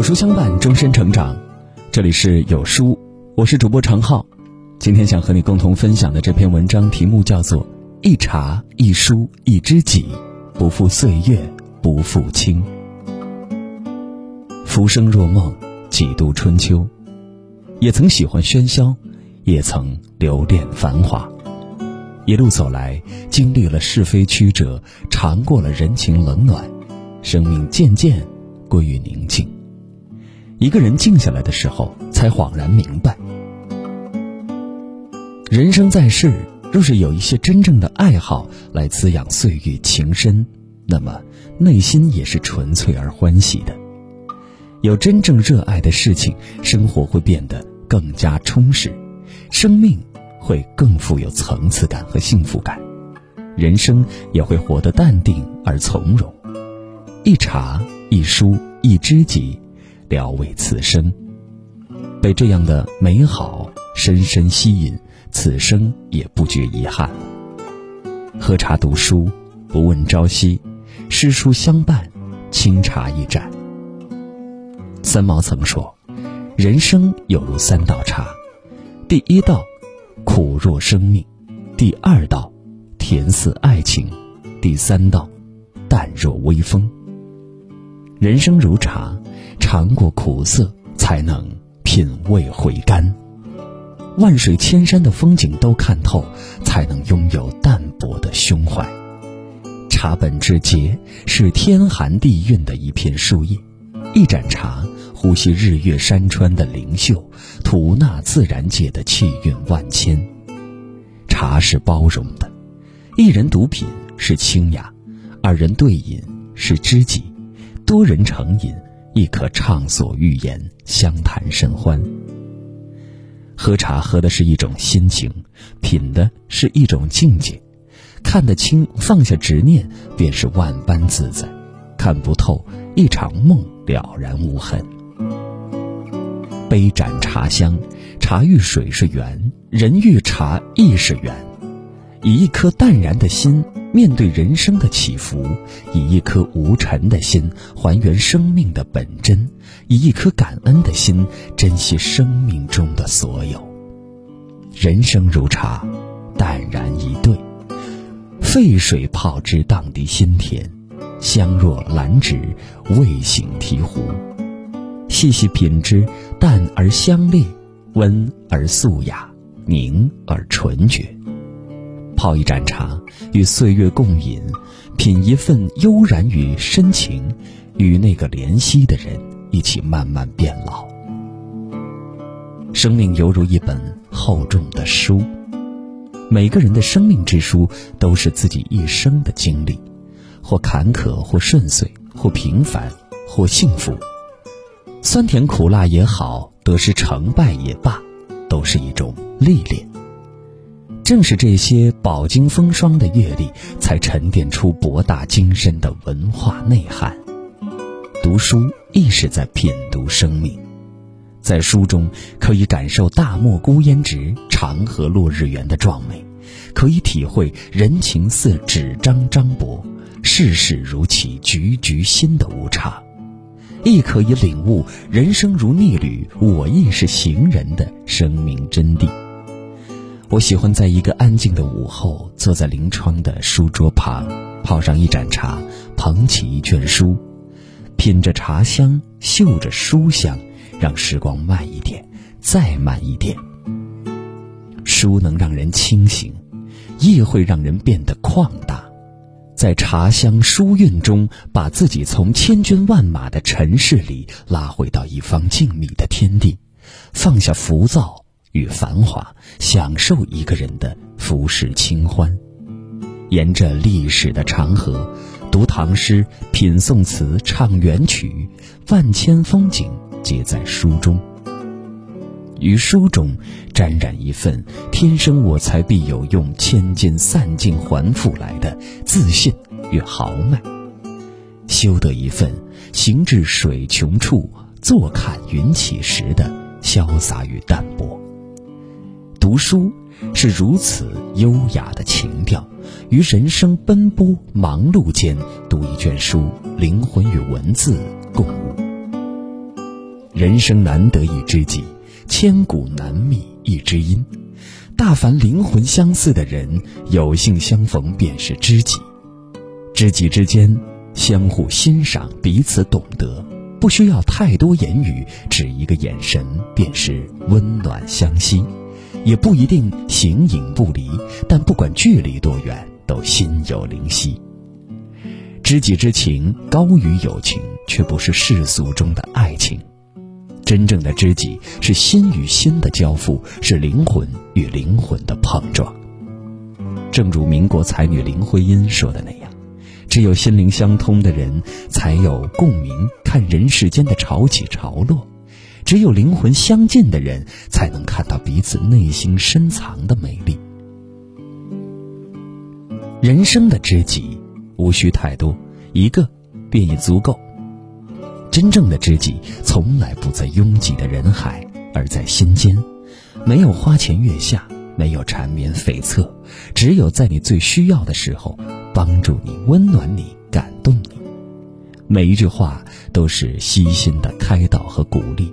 有书相伴，终身成长。这里是有书，我是主播常浩。今天想和你共同分享的这篇文章题目叫做《一茶一书一知己，不负岁月不负卿》。浮生若梦，几度春秋。也曾喜欢喧嚣，也曾留恋繁华。一路走来，经历了是非曲折，尝过了人情冷暖，生命渐渐归于宁静。一个人静下来的时候，才恍然明白：人生在世，若是有一些真正的爱好来滋养岁月情深，那么内心也是纯粹而欢喜的。有真正热爱的事情，生活会变得更加充实，生命会更富有层次感和幸福感，人生也会活得淡定而从容。一茶一书一知己。聊慰此生，被这样的美好深深吸引，此生也不觉遗憾。喝茶读书，不问朝夕，诗书相伴，清茶一盏。三毛曾说：“人生有如三道茶，第一道苦若生命，第二道甜似爱情，第三道淡若微风。”人生如茶。尝过苦涩，才能品味回甘；万水千山的风景都看透，才能拥有淡泊的胸怀。茶本质节，是天寒地蕴的一片树叶。一盏茶，呼吸日月山川的灵秀，吐纳自然界的气韵万千。茶是包容的，一人独品是清雅，二人对饮是知己，多人成饮。亦可畅所欲言，相谈甚欢。喝茶喝的是一种心情，品的是一种境界。看得清，放下执念，便是万般自在；看不透，一场梦了然无痕。杯盏茶香，茶遇水是缘，人遇茶亦是缘。以一颗淡然的心。面对人生的起伏，以一颗无尘的心还原生命的本真，以一颗感恩的心珍惜生命中的所有。人生如茶，淡然以对，沸水泡之，荡涤心田，香若兰芷，味醒醍醐。细细品之，淡而香烈，温而素雅，凝而纯绝。泡一盏茶，与岁月共饮，品一份悠然与深情，与那个怜惜的人一起慢慢变老。生命犹如一本厚重的书，每个人的生命之书都是自己一生的经历，或坎坷，或顺遂，或平凡，或幸福。酸甜苦辣也好，得失成败也罢，都是一种历练。正是这些饱经风霜的阅历，才沉淀出博大精深的文化内涵。读书亦是在品读生命，在书中可以感受大漠孤烟直，长河落日圆的壮美，可以体会人情似纸张张薄，世事如棋局局新的无常，亦可以领悟人生如逆旅，我亦是行人的生命真谛。我喜欢在一个安静的午后，坐在临窗的书桌旁，泡上一盏茶，捧起一卷书，品着茶香，嗅着书香，让时光慢一点，再慢一点。书能让人清醒，亦会让人变得旷大，在茶香书韵中，把自己从千军万马的尘世里拉回到一方静谧的天地，放下浮躁。与繁华，享受一个人的浮世清欢。沿着历史的长河，读唐诗，品宋词，唱元曲，万千风景皆在书中。于书中沾染一份“天生我材必有用，千金散尽还复来”的自信与豪迈，修得一份“行至水穷处，坐看云起时”的潇洒与淡泊。读书是如此优雅的情调，于人生奔波忙碌间读一卷书，灵魂与文字共舞。人生难得一知己，千古难觅一知音。大凡灵魂相似的人，有幸相逢便是知己。知己之间相互欣赏，彼此懂得，不需要太多言语，只一个眼神便是温暖相惜。也不一定形影不离，但不管距离多远，都心有灵犀。知己之情高于友情，却不是世俗中的爱情。真正的知己是心与心的交付，是灵魂与灵魂的碰撞。正如民国才女林徽因说的那样：“只有心灵相通的人，才有共鸣，看人世间的潮起潮落。”只有灵魂相近的人，才能看到彼此内心深藏的美丽。人生的知己无需太多，一个便已足够。真正的知己从来不在拥挤的人海，而在心间。没有花前月下，没有缠绵悱恻，只有在你最需要的时候，帮助你、温暖你、感动你。每一句话都是悉心的开导和鼓励。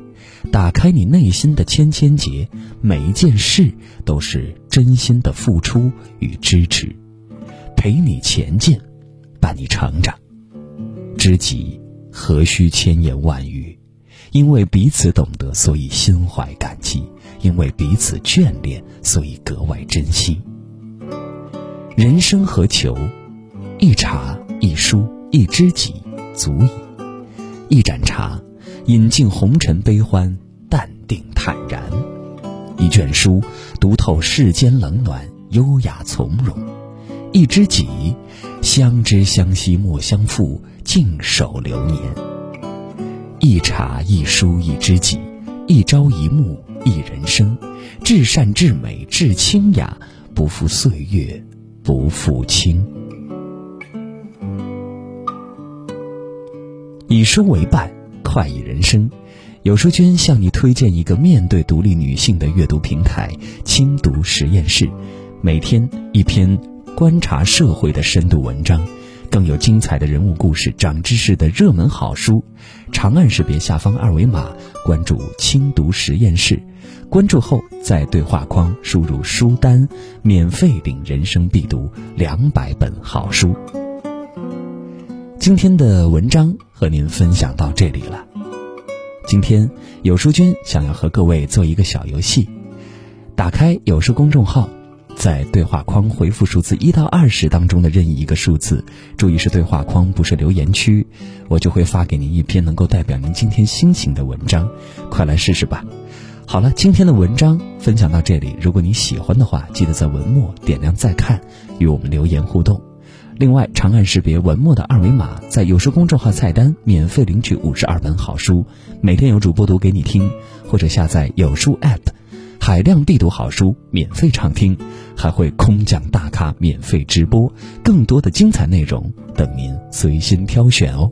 打开你内心的千千结，每一件事都是真心的付出与支持，陪你前进，伴你成长。知己何须千言万语？因为彼此懂得，所以心怀感激；因为彼此眷恋，所以格外珍惜。人生何求？一茶一书一知己足矣。一盏茶。饮尽红尘悲欢，淡定坦然；一卷书，读透世间冷暖，优雅从容；一知己，相知相惜莫相负，静守流年。一茶一书一知己，一朝一暮一人生。至善至美至清雅，不负岁月，不负卿。以书为伴。快意人生，有书君向你推荐一个面对独立女性的阅读平台——轻读实验室，每天一篇观察社会的深度文章，更有精彩的人物故事、长知识的热门好书。长按识别下方二维码，关注轻读实验室。关注后，在对话框输入书单，免费领人生必读两百本好书。今天的文章和您分享到这里了。今天有书君想要和各位做一个小游戏，打开有书公众号，在对话框回复数字一到二十当中的任意一个数字，注意是对话框，不是留言区，我就会发给您一篇能够代表您今天心情的文章，快来试试吧。好了，今天的文章分享到这里，如果你喜欢的话，记得在文末点亮再看，与我们留言互动。另外长按识别文末的二维码在有书公众号菜单免费领取五十二本好书每天有主播读给你听或者下载有书 app 海量必读好书免费畅听还会空降大咖免费直播更多的精彩内容等您随心挑选哦。